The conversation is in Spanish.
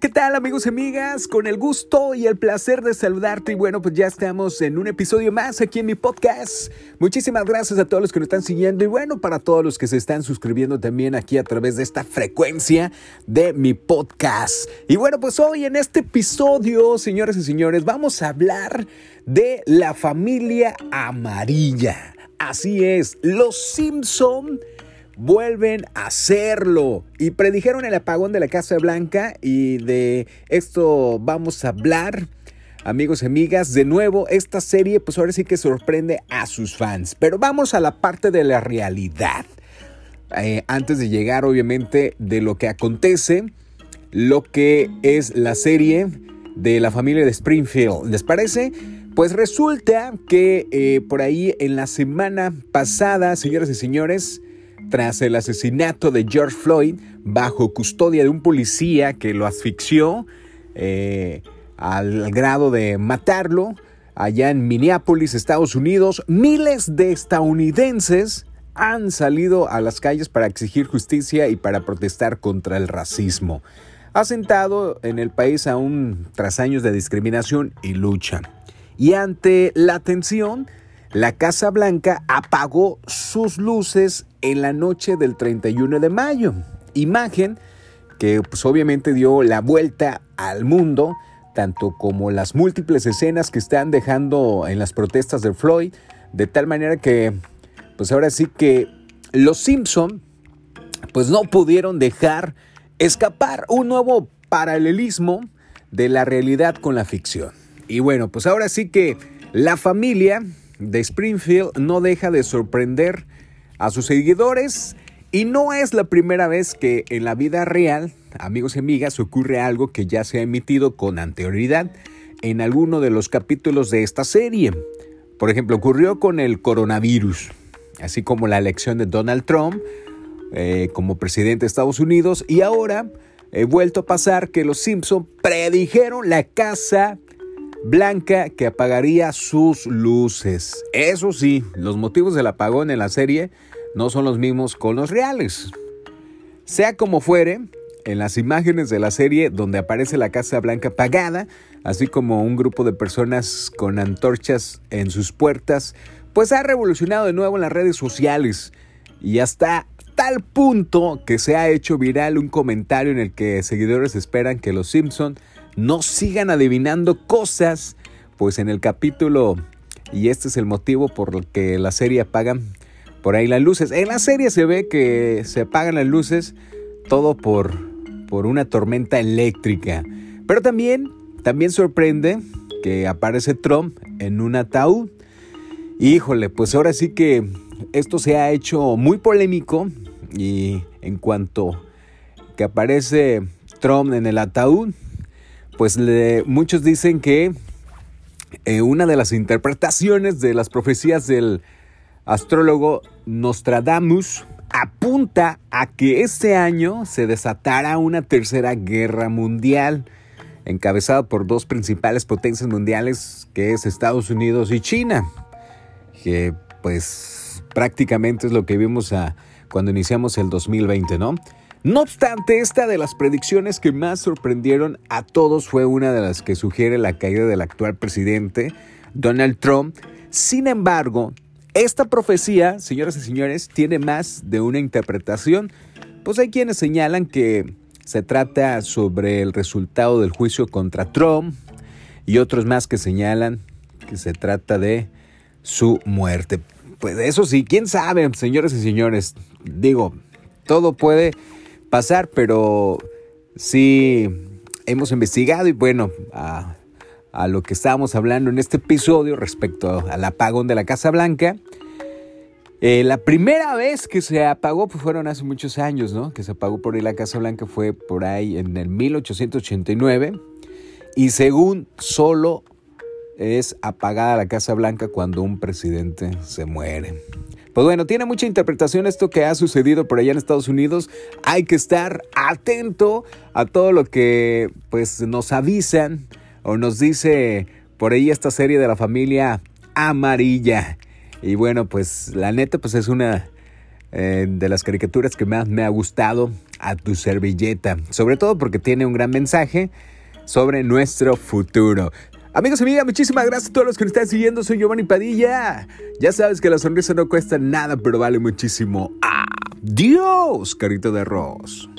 ¿qué tal amigos y amigas? Con el gusto y el placer de saludarte y bueno, pues ya estamos en un episodio más aquí en mi podcast. Muchísimas gracias a todos los que nos están siguiendo y bueno, para todos los que se están suscribiendo también aquí a través de esta frecuencia de mi podcast. Y bueno, pues hoy en este episodio, señores y señores, vamos a hablar de la familia amarilla. Así es, los Simpson vuelven a hacerlo y predijeron el apagón de la Casa Blanca y de esto vamos a hablar. Amigos y amigas, de nuevo esta serie pues ahora sí que sorprende a sus fans, pero vamos a la parte de la realidad. Eh, antes de llegar obviamente de lo que acontece, lo que es la serie de la familia de Springfield. ¿Les parece? Pues resulta que eh, por ahí en la semana pasada, señoras y señores, tras el asesinato de George Floyd bajo custodia de un policía que lo asfixió eh, al grado de matarlo allá en Minneapolis, Estados Unidos, miles de estadounidenses han salido a las calles para exigir justicia y para protestar contra el racismo. Ha sentado en el país aún tras años de discriminación y lucha. Y ante la tensión, la Casa Blanca apagó sus luces en la noche del 31 de mayo. Imagen que pues obviamente dio la vuelta al mundo, tanto como las múltiples escenas que están dejando en las protestas de Floyd, de tal manera que pues ahora sí que los Simpson pues no pudieron dejar escapar un nuevo paralelismo de la realidad con la ficción. Y bueno, pues ahora sí que la familia de Springfield no deja de sorprender a sus seguidores y no es la primera vez que en la vida real, amigos y amigas, ocurre algo que ya se ha emitido con anterioridad en alguno de los capítulos de esta serie. Por ejemplo, ocurrió con el coronavirus, así como la elección de Donald Trump eh, como presidente de Estados Unidos y ahora he vuelto a pasar que los Simpson predijeron la casa Blanca que apagaría sus luces. Eso sí, los motivos del apagón en la serie no son los mismos con los reales. Sea como fuere, en las imágenes de la serie donde aparece la Casa Blanca apagada, así como un grupo de personas con antorchas en sus puertas, pues ha revolucionado de nuevo en las redes sociales y hasta tal punto que se ha hecho viral un comentario en el que seguidores esperan que los Simpson no sigan adivinando cosas, pues en el capítulo, y este es el motivo por el que la serie apagan por ahí las luces. En la serie se ve que se apagan las luces todo por, por una tormenta eléctrica. Pero también, también sorprende que aparece Trump en un ataúd. Híjole, pues ahora sí que esto se ha hecho muy polémico y en cuanto que aparece Trump en el ataúd, pues muchos dicen que eh, una de las interpretaciones de las profecías del astrólogo Nostradamus apunta a que este año se desatará una tercera guerra mundial encabezada por dos principales potencias mundiales que es Estados Unidos y China, que pues prácticamente es lo que vimos a, cuando iniciamos el 2020, ¿no? No obstante, esta de las predicciones que más sorprendieron a todos fue una de las que sugiere la caída del actual presidente, Donald Trump. Sin embargo, esta profecía, señoras y señores, tiene más de una interpretación, pues hay quienes señalan que se trata sobre el resultado del juicio contra Trump y otros más que señalan que se trata de su muerte. Pues eso sí, quién sabe, señores y señores. Digo, todo puede pasar, pero sí hemos investigado y bueno, a, lo que estábamos hablando en este episodio respecto al apagón de la Casa Blanca. Eh, la primera vez que se apagó pues fueron hace muchos años, ¿no? Que se apagó por ahí la Casa Blanca fue por ahí en el 1889 y según solo es apagada la Casa Blanca cuando un presidente se muere. Pues bueno, tiene mucha interpretación esto que ha sucedido por allá en Estados Unidos. Hay que estar atento a todo lo que pues nos avisan o nos dice por ahí esta serie de la familia amarilla. Y bueno, pues la neta pues es una eh, de las caricaturas que más me ha gustado a tu servilleta, sobre todo porque tiene un gran mensaje sobre nuestro futuro. Amigos y amigas, muchísimas gracias a todos los que nos están siguiendo. Soy Giovanni Padilla. Ya sabes que la sonrisa no cuesta nada, pero vale muchísimo. Adiós, carito de arroz.